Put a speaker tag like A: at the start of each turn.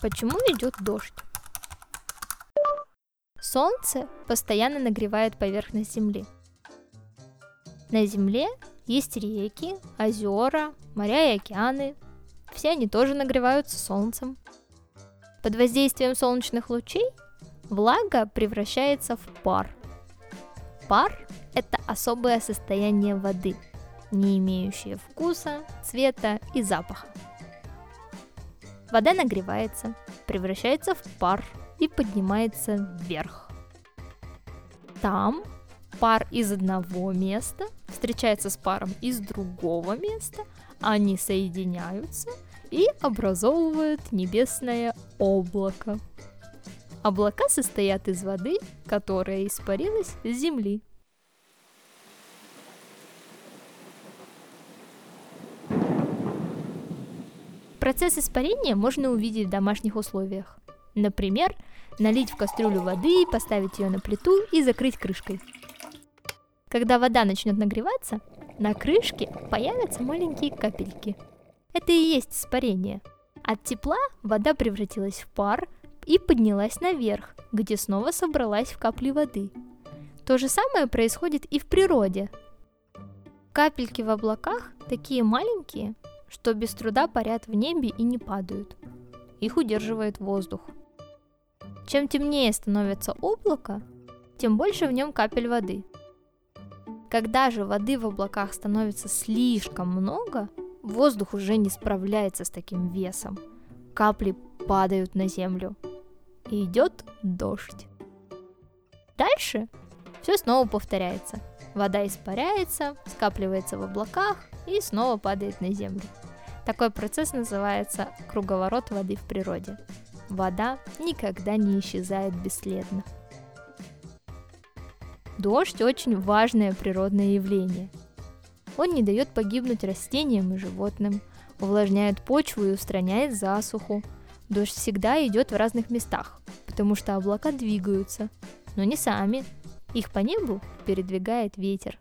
A: Почему идет дождь? Солнце постоянно нагревает поверхность Земли. На Земле есть реки, озера, моря и океаны. Все они тоже нагреваются солнцем. Под воздействием солнечных лучей влага превращается в пар. Пар – это особое состояние воды, не имеющее вкуса, цвета и запаха. Вода нагревается, превращается в пар и поднимается вверх. Там пар из одного места встречается с паром из другого места, они соединяются и образовывают небесное облако. Облака состоят из воды, которая испарилась с земли. Процесс испарения можно увидеть в домашних условиях. Например, налить в кастрюлю воды, поставить ее на плиту и закрыть крышкой. Когда вода начнет нагреваться, на крышке появятся маленькие капельки. Это и есть испарение. От тепла вода превратилась в пар и поднялась наверх, где снова собралась в капли воды. То же самое происходит и в природе. Капельки в облаках такие маленькие, что без труда парят в небе и не падают. Их удерживает воздух. Чем темнее становится облако, тем больше в нем капель воды. Когда же воды в облаках становится слишком много, воздух уже не справляется с таким весом. Капли падают на землю. И идет дождь. Дальше все снова повторяется. Вода испаряется, скапливается в облаках и снова падает на землю. Такой процесс называется круговорот воды в природе. Вода никогда не исчезает бесследно. Дождь очень важное природное явление. Он не дает погибнуть растениям и животным, увлажняет почву и устраняет засуху. Дождь всегда идет в разных местах, потому что облака двигаются, но не сами. Их по небу передвигает ветер.